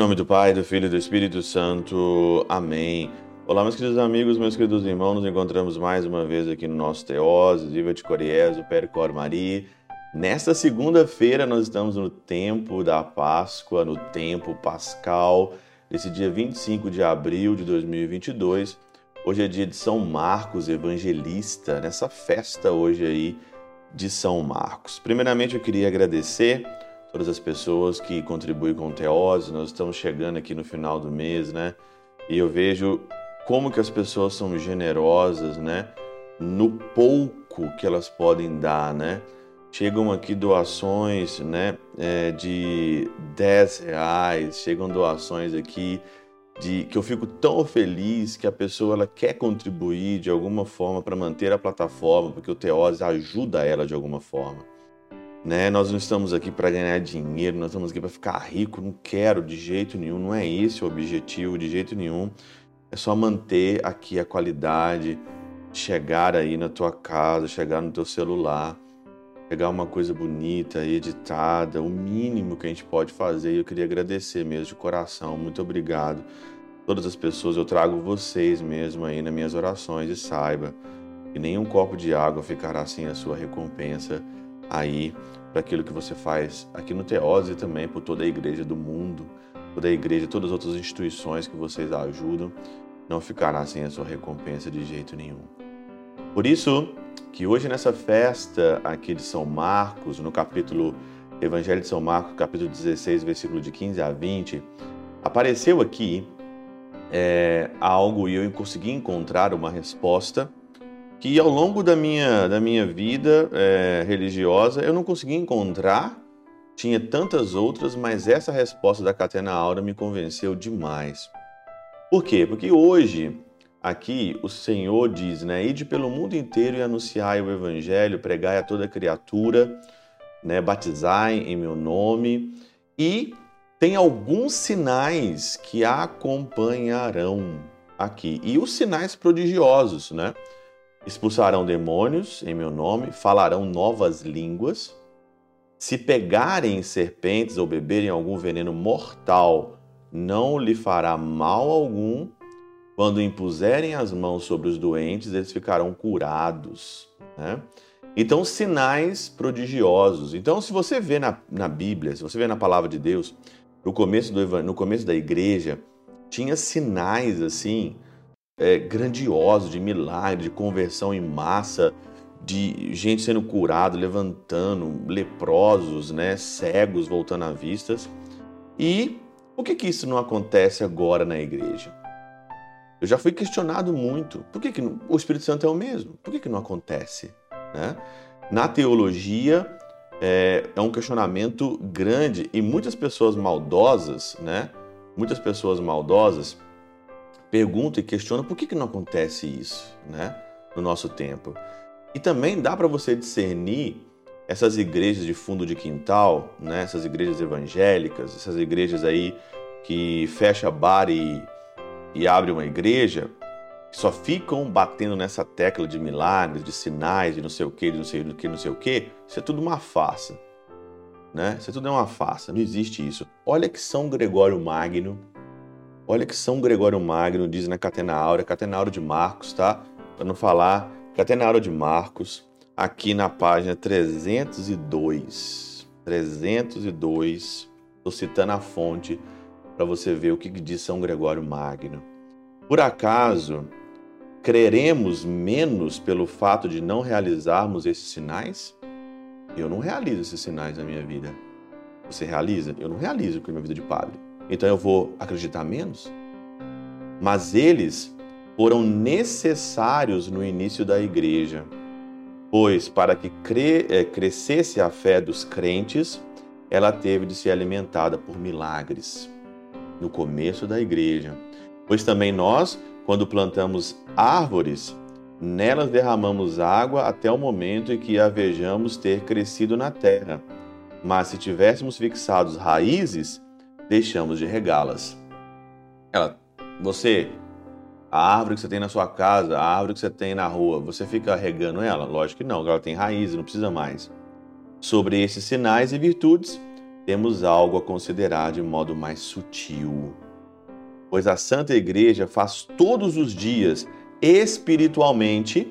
nome do Pai, do Filho e do Espírito Santo. Amém. Olá, meus queridos amigos, meus queridos irmãos, nos encontramos mais uma vez aqui no nosso Teose, Viva de Coriés, o Percor Maria. Nesta segunda-feira nós estamos no tempo da Páscoa, no tempo pascal, desse dia 25 de abril de 2022. Hoje é dia de São Marcos Evangelista, nessa festa hoje aí de São Marcos. Primeiramente eu queria agradecer todas as pessoas que contribuem com o Teose. Nós estamos chegando aqui no final do mês, né? E eu vejo como que as pessoas são generosas, né? No pouco que elas podem dar, né? Chegam aqui doações, né? É, de 10 reais, chegam doações aqui de que eu fico tão feliz que a pessoa ela quer contribuir de alguma forma para manter a plataforma, porque o Teose ajuda ela de alguma forma. Né? Nós não estamos aqui para ganhar dinheiro, nós estamos aqui para ficar rico, não quero de jeito nenhum, não é esse o objetivo de jeito nenhum. É só manter aqui a qualidade, chegar aí na tua casa, chegar no teu celular, pegar uma coisa bonita, editada, o mínimo que a gente pode fazer. E eu queria agradecer mesmo de coração, muito obrigado. Todas as pessoas, eu trago vocês mesmo aí nas minhas orações e saiba que nenhum copo de água ficará sem a sua recompensa aí para aquilo que você faz aqui no Teose e também por toda a igreja do mundo, toda a igreja, todas as outras instituições que vocês ajudam, não ficará sem a sua recompensa de jeito nenhum. Por isso que hoje nessa festa aqui de São Marcos, no capítulo Evangelho de São Marcos, capítulo 16, versículo de 15 a 20, apareceu aqui é, algo e eu consegui encontrar uma resposta que ao longo da minha, da minha vida é, religiosa eu não consegui encontrar. Tinha tantas outras, mas essa resposta da Catena Aura me convenceu demais. Por quê? Porque hoje, aqui, o Senhor diz, né? Ide pelo mundo inteiro e anunciai o Evangelho, pregai a toda criatura, né? batizai em meu nome. E tem alguns sinais que acompanharão aqui. E os sinais prodigiosos, né? Expulsarão demônios em meu nome, falarão novas línguas. Se pegarem serpentes ou beberem algum veneno mortal, não lhe fará mal algum. Quando impuserem as mãos sobre os doentes, eles ficarão curados. Né? Então, sinais prodigiosos. Então, se você vê na, na Bíblia, se você vê na palavra de Deus, no começo, do, no começo da igreja, tinha sinais assim é, grandioso de milagre, de conversão em massa, de gente sendo curado, levantando, leprosos, né, cegos voltando à vista. E por que, que isso não acontece agora na igreja? Eu já fui questionado muito. Por que, que não, o Espírito Santo é o mesmo? Por que, que não acontece? Né? Na teologia, é, é, um questionamento grande e muitas pessoas maldosas, né? Muitas pessoas maldosas pergunta e questiona por que, que não acontece isso né, no nosso tempo. E também dá para você discernir essas igrejas de fundo de quintal, né, essas igrejas evangélicas, essas igrejas aí que fecha bar e, e abre uma igreja, que só ficam batendo nessa tecla de milagres, de sinais, de não sei o que, de não sei o que, não sei o que, isso é tudo uma farsa. Né? Isso é tudo é uma farsa, não existe isso. Olha que São Gregório Magno Olha que São Gregório Magno diz na Catena Áurea, Catena Áurea de Marcos, tá? Para não falar, Catena Áurea de Marcos, aqui na página 302. 302, estou citando a fonte para você ver o que diz São Gregório Magno. Por acaso, creremos menos pelo fato de não realizarmos esses sinais? Eu não realizo esses sinais na minha vida. Você realiza? Eu não realizo com a minha vida de padre então eu vou acreditar menos? Mas eles foram necessários no início da igreja, pois para que cre é, crescesse a fé dos crentes, ela teve de ser alimentada por milagres no começo da igreja. Pois também nós, quando plantamos árvores, nelas derramamos água até o momento em que a vejamos ter crescido na terra. Mas se tivéssemos fixados raízes, deixamos de regá-las. Ela, você, a árvore que você tem na sua casa, a árvore que você tem na rua, você fica regando ela? Lógico que não, ela tem raízes, não precisa mais. Sobre esses sinais e virtudes, temos algo a considerar de modo mais sutil. Pois a Santa Igreja faz todos os dias espiritualmente,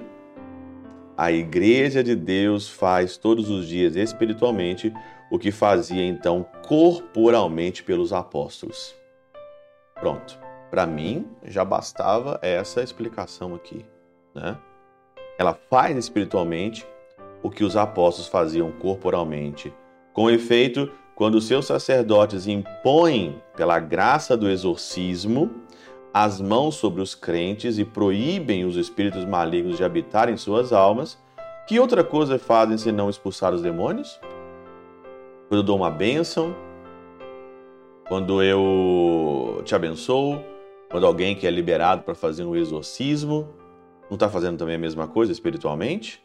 a Igreja de Deus faz todos os dias espiritualmente o que fazia então corporalmente pelos apóstolos. Pronto. Para mim já bastava essa explicação aqui, né? Ela faz espiritualmente o que os apóstolos faziam corporalmente. Com efeito, quando seus sacerdotes impõem, pela graça do exorcismo, as mãos sobre os crentes e proíbem os espíritos malignos de habitar em suas almas, que outra coisa fazem senão expulsar os demônios? Quando eu dou uma bênção, quando eu te abençoo, quando alguém que é liberado para fazer um exorcismo, não está fazendo também a mesma coisa espiritualmente?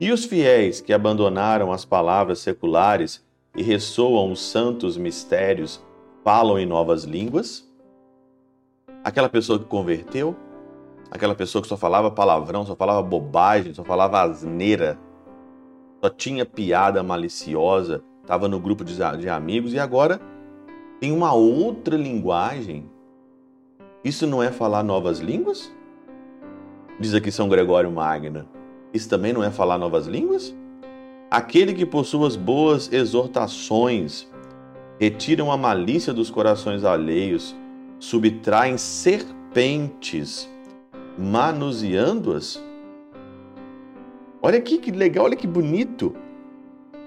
E os fiéis que abandonaram as palavras seculares e ressoam os santos mistérios, falam em novas línguas? Aquela pessoa que converteu? Aquela pessoa que só falava palavrão, só falava bobagem, só falava asneira, só tinha piada maliciosa, estava no grupo de, de amigos e agora tem uma outra linguagem. Isso não é falar novas línguas? Diz aqui São Gregório Magno. Isso também não é falar novas línguas? Aquele que por suas boas exortações retiram a malícia dos corações alheios, subtraem serpentes, manuseando-as. Olha aqui que legal, olha que bonito.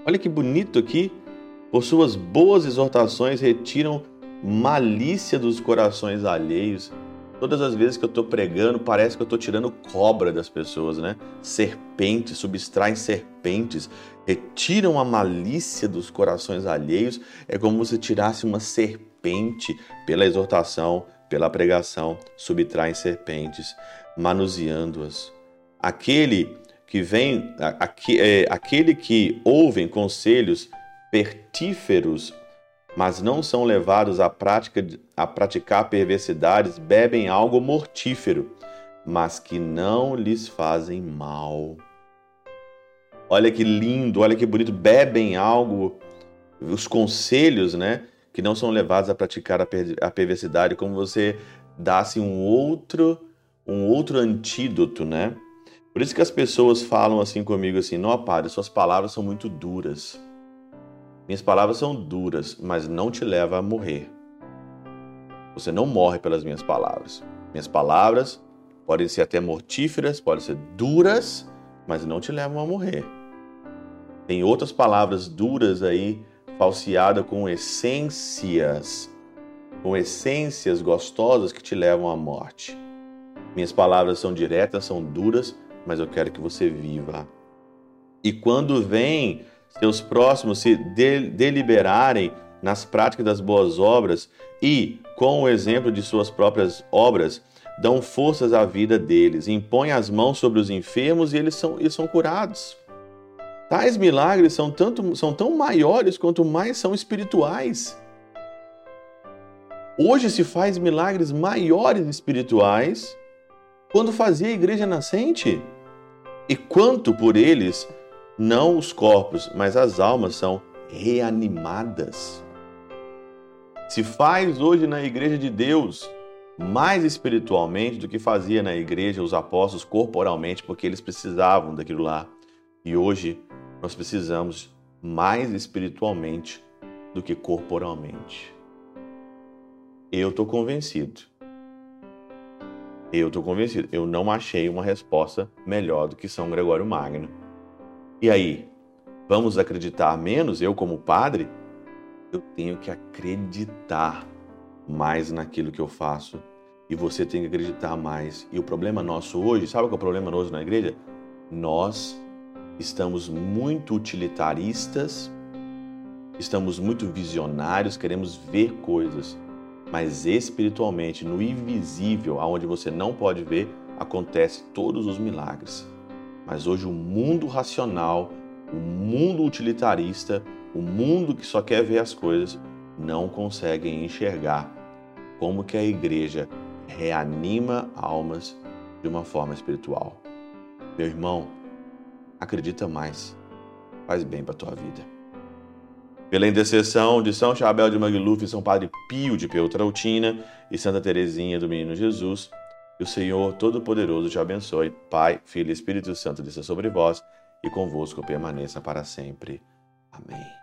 Olha que bonito aqui. Por suas boas exortações retiram malícia dos corações alheios, Todas as vezes que eu estou pregando, parece que eu estou tirando cobra das pessoas, né? Serpentes, subtraem serpentes, retiram a malícia dos corações alheios. É como se tirasse uma serpente pela exortação, pela pregação, subtraem serpentes, manuseando-as. Aquele que vem, é, aquele que ouvem conselhos pertíferos mas não são levados à prática a praticar perversidades, bebem algo mortífero, mas que não lhes fazem mal. Olha que lindo, olha que bonito, bebem algo, os conselhos, né, que não são levados a praticar a, per a perversidade, como você dasse um outro, um outro antídoto, né? Por isso que as pessoas falam assim comigo assim, não, padre, suas palavras são muito duras. Minhas palavras são duras, mas não te leva a morrer. Você não morre pelas minhas palavras. Minhas palavras podem ser até mortíferas, podem ser duras, mas não te levam a morrer. Tem outras palavras duras aí, falseadas com essências, com essências gostosas que te levam à morte. Minhas palavras são diretas, são duras, mas eu quero que você viva. E quando vem seus próximos se deliberarem nas práticas das boas obras e, com o exemplo de suas próprias obras, dão forças à vida deles, impõem as mãos sobre os enfermos e eles são, eles são curados. Tais milagres são, tanto, são tão maiores quanto mais são espirituais. Hoje se faz milagres maiores espirituais quando fazia a igreja nascente. E quanto por eles não os corpos, mas as almas são reanimadas. Se faz hoje na igreja de Deus mais espiritualmente do que fazia na igreja os apóstolos corporalmente, porque eles precisavam daquilo lá. E hoje nós precisamos mais espiritualmente do que corporalmente. Eu estou convencido. Eu estou convencido. Eu não achei uma resposta melhor do que São Gregório Magno e aí, vamos acreditar menos? Eu, como padre, eu tenho que acreditar mais naquilo que eu faço e você tem que acreditar mais. E o problema nosso hoje, sabe qual é o problema nosso na igreja? Nós estamos muito utilitaristas, estamos muito visionários, queremos ver coisas, mas espiritualmente, no invisível, aonde você não pode ver, acontece todos os milagres. Mas hoje o mundo racional, o mundo utilitarista, o mundo que só quer ver as coisas, não conseguem enxergar como que a igreja reanima almas de uma forma espiritual. Meu irmão, acredita mais. Faz bem para tua vida. Pela intercessão de São Chabel de Magluf, São Padre Pio de Peltrautina e Santa Teresinha do Menino Jesus, que o Senhor Todo-Poderoso te abençoe. Pai, Filho e Espírito Santo desça sobre vós e convosco permaneça para sempre. Amém.